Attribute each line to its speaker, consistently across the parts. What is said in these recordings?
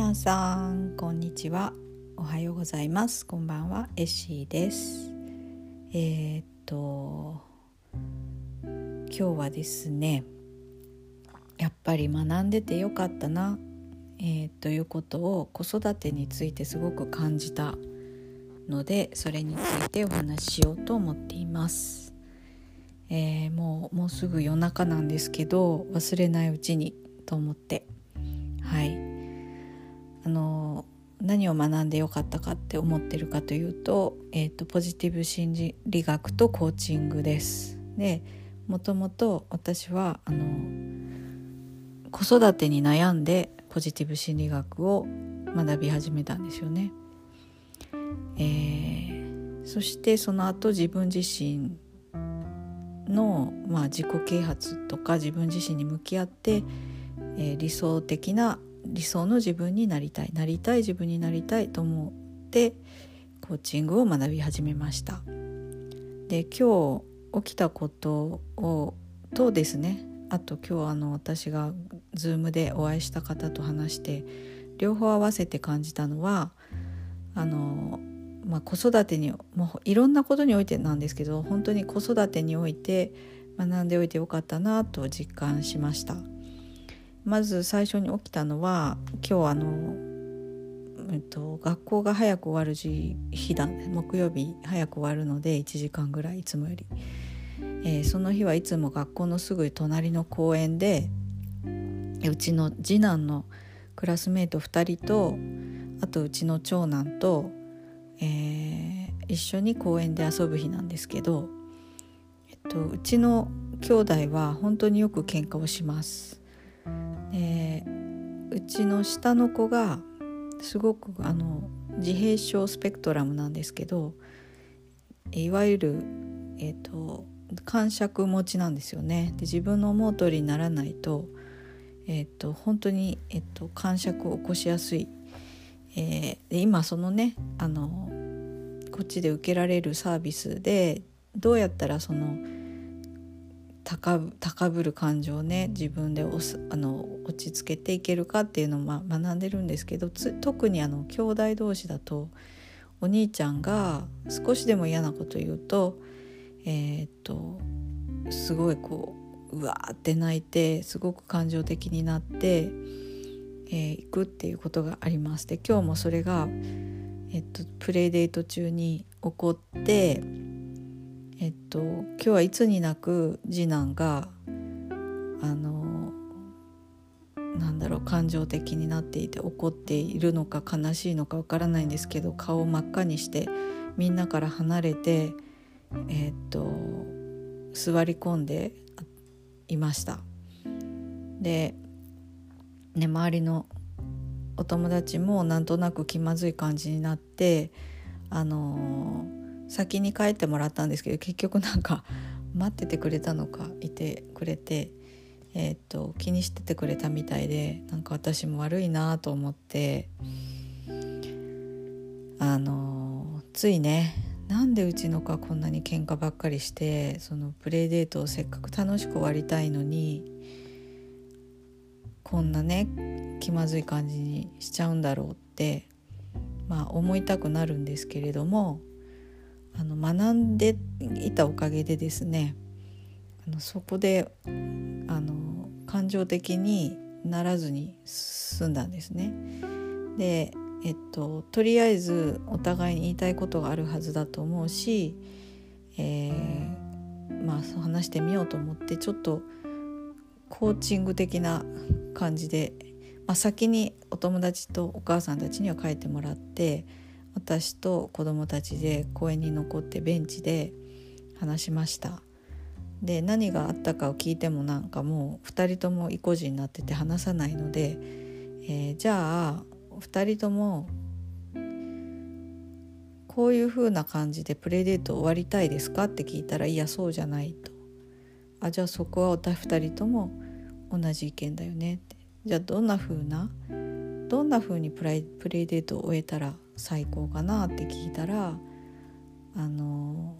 Speaker 1: 皆さんこんにちは。おはようございます。こんばんは。エッシーです。えー、っと今日はですねやっぱり学んでてよかったな、えー、ということを子育てについてすごく感じたのでそれについてお話ししようと思っています、えー、もうもうすぐ夜中なんですけど忘れないうちにと思ってあの何を学んでよかったかって思ってるかというと,、えーと、ポジティブ心理学とコーチングです。でもともと私はあの子育てに悩んでポジティブ心理学を学び始めたんですよね。えー、そしてその後自分自身の、まあ、自己啓発とか自分自身に向き合って、えー、理想的な理想の自分になりたいなりたい自分になりたいと思ってコーチングを学び始めました。で今日起きたことをとですねあと今日あの私が Zoom でお会いした方と話して両方合わせて感じたのはあの、まあ、子育てにもういろんなことにおいてなんですけど本当に子育てにおいて学んでおいてよかったなと実感しました。まず最初に起きたのは今日あの、えっと、学校が早く終わる日だ木曜日早く終わるので1時間ぐらいいつもより、えー、その日はいつも学校のすぐ隣の公園でうちの次男のクラスメート2人とあとうちの長男と、えー、一緒に公園で遊ぶ日なんですけど、えっと、うちの兄弟は本当によく喧嘩をします。うちの下の子がすごくあの自閉症スペクトラムなんですけどいわゆる、えーと、感触持ちなんですよね。で自分の思う通りにならないと,、えーと、本当に、えーと、感触を起こしやすい、えー、で今そのねあのこっちで受けられるサービスでどうやったらその高ぶる感情をね自分でおすあの落ち着けていけるかっていうのを、ま、学んでるんですけど特にあの兄弟同士だとお兄ちゃんが少しでも嫌なこと言うとえー、っとすごいこううわーって泣いてすごく感情的になって、えー、行くっていうことがあります。で今日もそれが、えっと、プレイデート中に起こってえっと今日はいつになく次男があのなんだろう感情的になっていて怒っているのか悲しいのかわからないんですけど顔を真っ赤にしてみんなから離れてえっと座り込んでいました。で、ね、周りのお友達もなんとなく気まずい感じになってあのー先に帰ってもらったんですけど結局なんか待っててくれたのかいてくれて、えー、っと気にしててくれたみたいでなんか私も悪いなと思ってあのついねなんでうちの子はこんなに喧嘩ばっかりしてそのプレイデートをせっかく楽しく終わりたいのにこんなね気まずい感じにしちゃうんだろうってまあ思いたくなるんですけれどもあの学んでいたおかげでですねあのそこであの感情的にならずに済んだんですね。でえっと、とりあえずお互いに言いたいことがあるはずだと思うし、えー、まあ話してみようと思ってちょっとコーチング的な感じで、まあ、先にお友達とお母さんたちには書いてもらって私と子供たちで公園に残ってベンチで話しました。で何があったかを聞いてもなんかもう2人とも意固地になってて話さないので、えー、じゃあ2人ともこういう風な感じでプレイデート終わりたいですかって聞いたらいやそうじゃないと。あじゃあそこはお二人とも同じ意見だよねって。じゃあどんな風などんな風にプライプレイデートを終えたら最高かなって聞いたらあの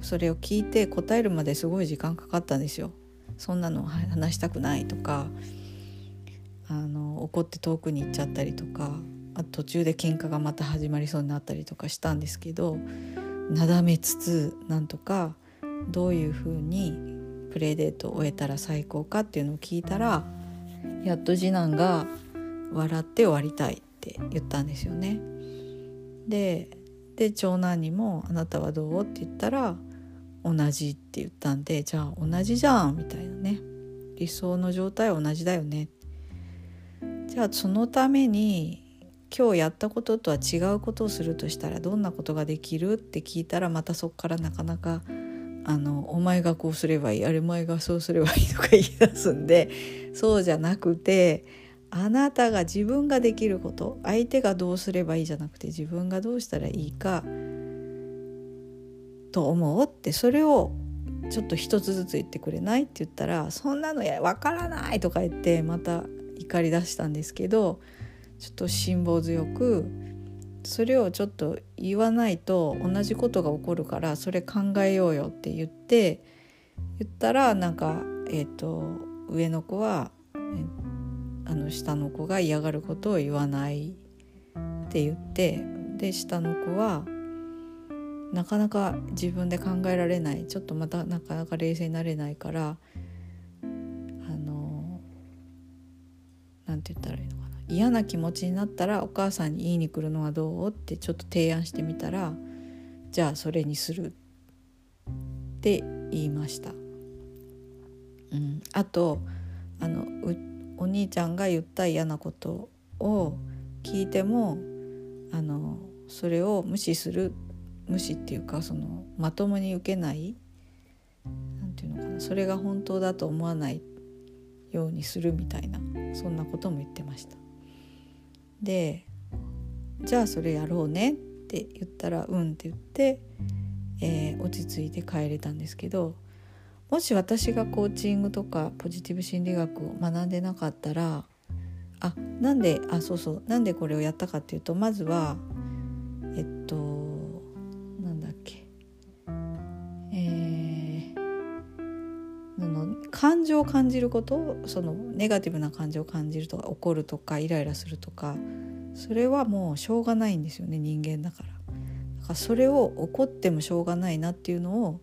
Speaker 1: それを聞いて答えるまですごい時間かかったんですよ。そんなの話したくないとかあの怒って遠くに行っちゃったりとかあ途中で喧嘩がまた始まりそうになったりとかしたんですけどなだめつつなんとかどういうふうにプレイデートを終えたら最高かっていうのを聞いたらやっと次男が「笑って終わりたい」って言ったんですよね。でで長男にも「あなたはどう?」って言ったら「同じ」って言ったんでじゃあ同じじゃんみたいなね理想の状態は同じだよね。じゃあそのために今日やったこととは違うことをするとしたらどんなことができるって聞いたらまたそこからなかなかあのお前がこうすればいいあれお前がそうすればいいとか言い出すんでそうじゃなくてあなたが自分ができること相手がどうすればいいじゃなくて自分がどうしたらいいかと思うってそれをちょっと一つずつ言ってくれないって言ったら「そんなのや分からない」とか言ってまた怒り出したんですけどちょっと辛抱強くそれをちょっと言わないと同じことが起こるからそれ考えようよって言って言ったらなんか、えーと、上の子は、あの下の子が嫌がることを言わないって言ってで下の子はなかなか自分で考えられないちょっとまたなかなか冷静になれないからあのなんて言ったらいいのかな。嫌な気持ちになったらお母さんに言いに来るのはどう？ってちょっと提案してみたらじゃあそれにするって言いました。うん、あとあのお兄ちゃんが言った嫌なことを聞いてもあのそれを無視する無視っていうかそのまともに受けないなんていうのかなそれが本当だと思わないようにするみたいなそんなことも言ってました。でじゃあそれやろうねって言ったらうんって言って、えー、落ち着いて帰れたんですけどもし私がコーチングとかポジティブ心理学を学んでなかったらあなんであそうそうなんでこれをやったかっていうとまずはえっとなんだっけえー、の感情を感じることそのネガティブな感情を感じるとか怒るとかイライラするとかそれはもうしょうがないんですよね人間だから。だからそれを怒ってもしょうがないなっていうのを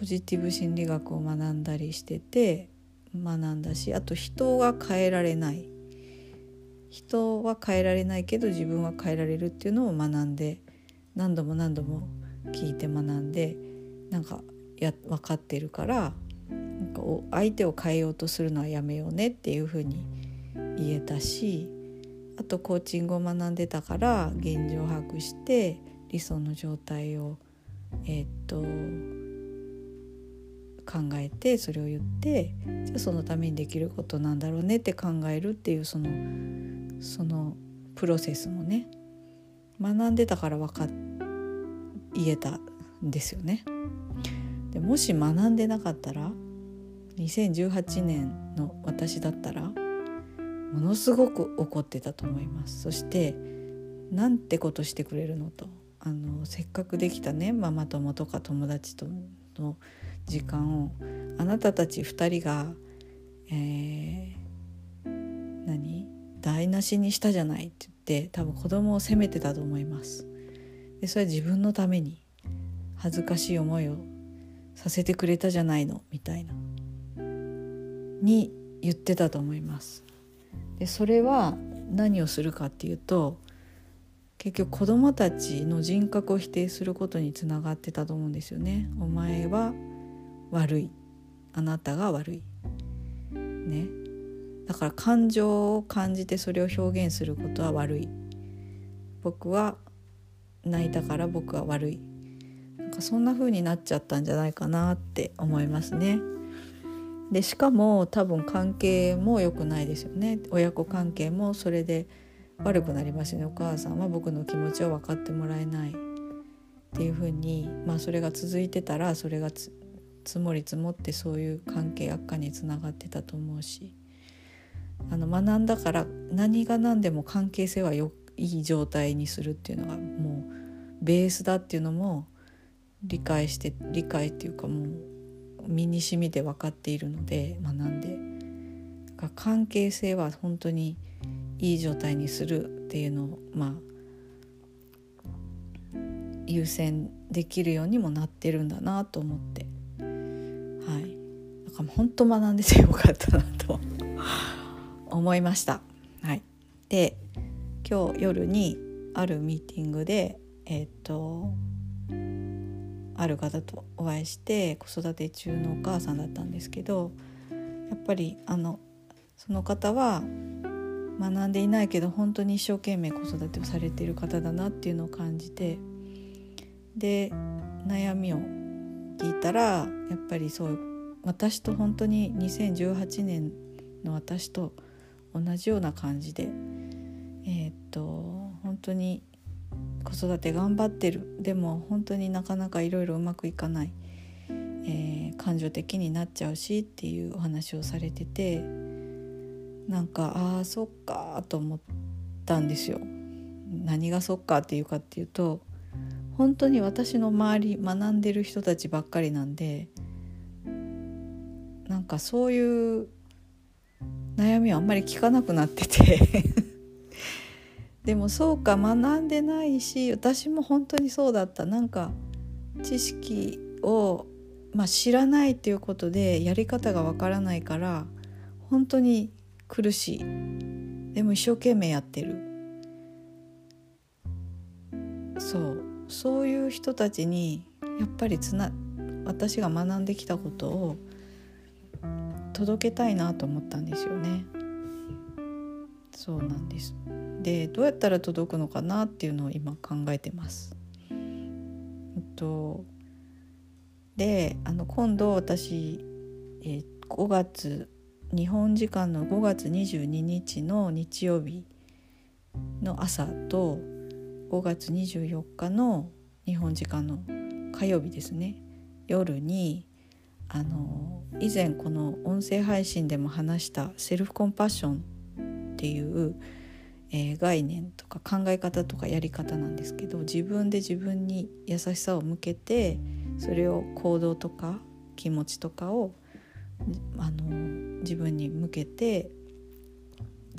Speaker 1: ポジティブ心理学を学んだりしてて学んだしあと人は変えられない。人は変えられないけど自分は変えられるっていうのを学んで何度も何度も聞いて学んでなんかや分かってるからなんか相手を変えようとするのはやめようねっていうふうに言えたしあとコーチングを学んでたから現状把握して理想の状態をえー、っと考えてそれを言ってじゃあそのためにできることなんだろうねって考えるっていうそのそのプロセスもね学んでたから分か言えたんですよね。でもし学んでなかったら2018年の私だったらものすごく怒ってたと思いますそしてなんてことしてくれるのとあのせっかくできたねママ友とか友達との時間をあなたたち2人が、えー、何？台無しにしたじゃないって言って多分子供を責めてたと思います。でそれは自分のために恥ずかしい思いをさせてくれたじゃないのみたいなに言ってたと思います。でそれは何をするかっていうと結局子供たちの人格を否定することにつながってたと思うんですよね。お前は悪いあなたが悪い。ね。だから感情を感じてそれを表現することは悪い。僕は泣いたから僕は悪い。なんかそんな風になっちゃったんじゃないかなって思いますね。でしかも多分関係も良くないですよね親子関係もそれで悪くなりますね。お母さんは僕の気持ちを分かってもらえないっていう風にまあそれが続いてたらそれが積もり積もってそういう関係悪化につながってたと思うしあの学んだから何が何でも関係性はよいい状態にするっていうのがもうベースだっていうのも理解して理解っていうかもう身にしみて分かっているので学んで。関係性は本当にいい状態にするっていうのをまあ優先できるようにもなってるんだなと思って。はい。だから本当学んでてよかったなと。思いました。はい、で今日夜にあるミーティングでえっ、とある方とお会いして子育て中のお母さんだったんですけどやっぱりあのその方は学んでいないけど本当に一生懸命子育てをされている方だなっていうのを感じてで悩みを聞いたらやっぱりそう私と本当に2018年の私と同じような感じでえー、っと本当に子育て頑張ってる。でも本当になかなかいろいろうまくいかない、えー、感情的になっちゃうしっていうお話をされててなんかああそっかと思ったんですよ。何がそっかっていうかっていうと本当に私の周り学んでる人たちばっかりなんでなんかそういう悩みはあんまり聞かなくなっててでもそうか学んでないし私も本当にそうだったなんか知識を、まあ、知らないっていうことでやり方がわからないから本当に苦しいでも一生懸命やってるそうそういう人たちにやっぱりつな私が学んできたことを届けたいなと思ったんですよね。そうなんですでどうやったら届くのかなっていうのを今考えてます。えっとであの今度私、え5月日本時間の5月22日の日曜日の朝と5月24日の日本時間の火曜日ですね。夜にあの以前この音声配信でも話したセルフコンパッションっていう、えー、概念とか考え方とかやり方なんですけど自分で自分に優しさを向けてそれを行動とか気持ちとかをあの自分に向けて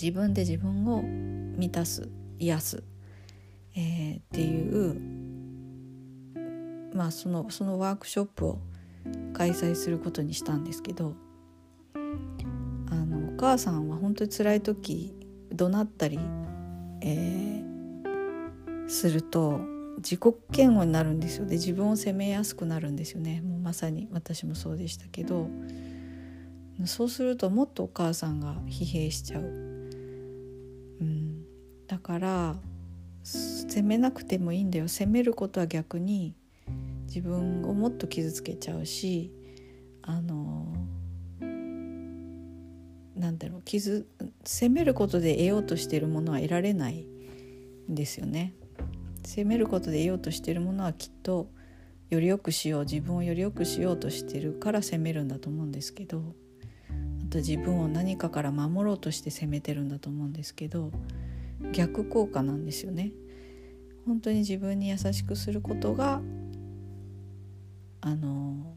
Speaker 1: 自分で自分を満たす癒す、えー、っていうまあそのそのワークショップを開催することにしたんですけどあのお母さんは本当に辛い時怒鳴ったり、えー、すると自己嫌悪になるんですよで自分を責めやすくなるんですよねもうまさに私もそうでしたけど。そうするともっとお母さんが疲弊しちゃう、うん、だから責めなくてもいいんだよ。責めることは逆に自分をもっと傷つけちゃうしあのなんだろう傷責めることで得ようとしているものは得られないんですよね。責めることで得ようとしているものはきっとより良くしよう自分をより良くしようとしてるから責めるんだと思うんですけど。と自分を何かから守ろうとして責めてるんだと思うんですけど逆効果なんですよね。本当に自分に優しくすることがあの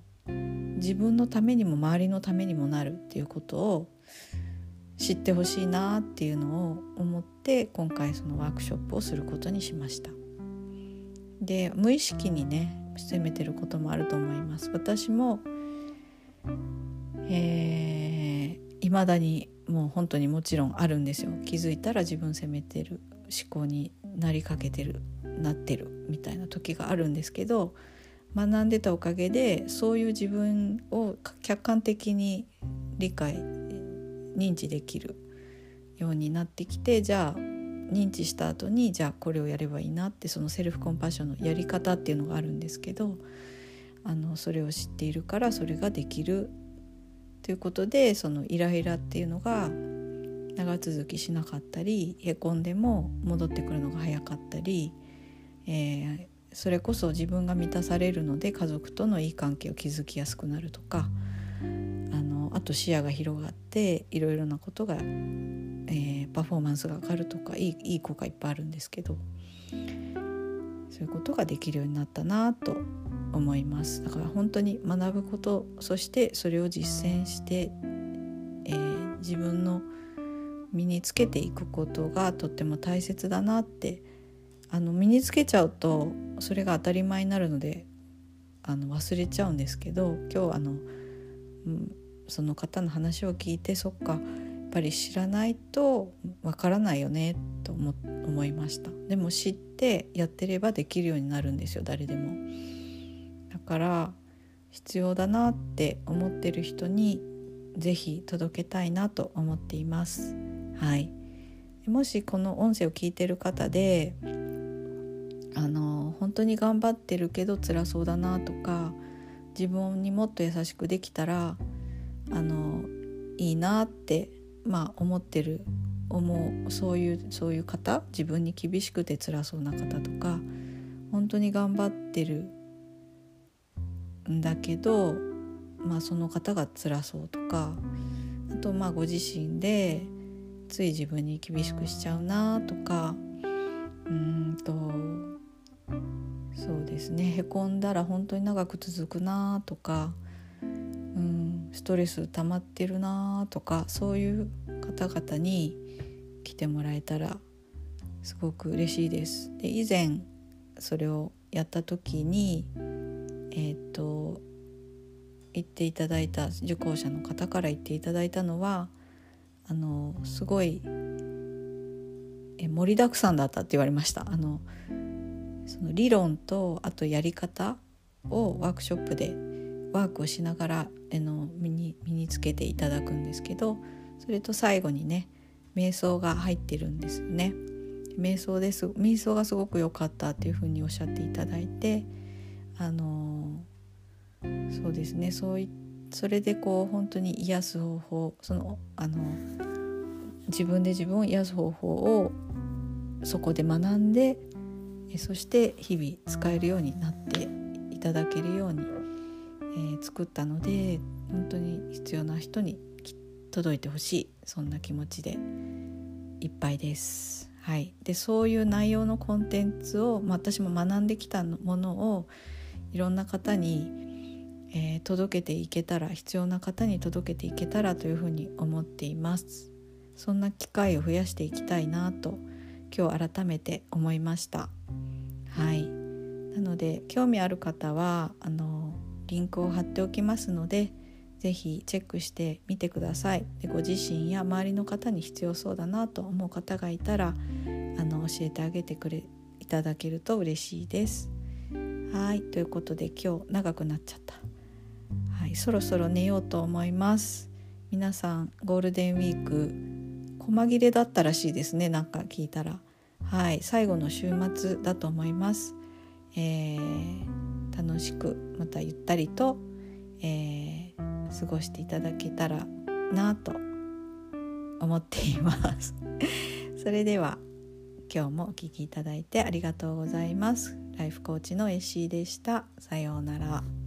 Speaker 1: 自分のためにも周りのためにもなるっていうことを知ってほしいなっていうのを思って今回そのワークショップをすることにしました。で無意識にね責めてることもあると思います。私もえー、未だにもう本当にもちろんあるんですよ。気づいたら自分責めてる思考になりかけてるなってるみたいな時があるんですけど学んでたおかげでそういう自分を客観的に理解認知できるようになってきてじゃあ認知した後にじゃあこれをやればいいなってそのセルフコンパッションのやり方っていうのがあるんですけどあのそれを知っているからそれができるということでそのイライラっていうのが長続きしなかったりへこんでも戻ってくるのが早かったり、えー、それこそ自分が満たされるので家族とのいい関係を築きやすくなるとかあのあと視野が広がっていろいろなことが、えー、パフォーマンスが上がるとかいいいい効果いっぱいあるんですけどそういうことができるようになったなと思います。だから本当に学ぶことそしてそれを実践して、えー、自分の身につけていくことがとっても大切だなってあの身につけちゃうとそれが当たり前になるのであの忘れちゃうんですけど今日あの、うん、その方の話を聞いてそっかやっぱり知らないとわからないよねと思思いました。でも知ってやってればできるようになるんですよ誰でも。だから必要だなって思ってる人にぜひ届けたいなと思っています。はい。もしこの音声を聞いてる方であの本当に頑張ってるけど辛そうだなとか自分にもっと優しくできたらあのいいなってまあ思ってる思うそういうそういう方自分に厳しくて辛そうな方とか本当に頑張ってるんだけど、まあ、その方が辛そうとかあとまあご自身でつい自分に厳しくしちゃうなとかうんとそうですねへこんだら本当に長く続くなとかうんストレス溜まってるなとかそういう方々に来てもらえたらすごく嬉しいです。で以前それをやった時にえっ、ー、と言っていただいた受講者の方から言っていただいたのはあのすごいえ盛りだくさんだったって言われましたあのその理論とあとやり方をワークショップでワークをしながらあの身に身につけていただくんですけどそれと最後にね瞑想が入ってるんですよね。瞑想です瞑想がすごく良かったっていうふうにおっしゃっていただいてあのそうですねそういそれでこう本当に癒す方法そのあの自分で自分を癒す方法をそこで学んでそして日々使えるようになっていただけるように、えー、作ったので本当に必要な人に届いてほしいそんな気持ちでいっぱいです。はい、でそういう内容のコンテンツを、まあ、私も学んできたものをいろんな方に、えー、届けていけたら必要な方に届けていけたらというふうに思っています。そんな機会を増やしていきたいなと今日改めて思いました。はい。なので興味ある方はあのリンクを貼っておきますので是非チェックしてみてください。でご自身や周りの方に必要そうだなと思う方がいたらあの教えてあげてくれいただけると嬉しいです。はい。ということで今日長くなっちゃった。そろそろ寝ようと思います。皆さんゴールデンウィーク細切れだったらしいですねなんか聞いたら。はい最後の週末だと思います、えー、楽しくまたゆったりと、えー、過ごしていただけたらなと思っています。それでは今日もお聴きいただいてありがとうございます。ライフコーチのエッシーでした。さようなら。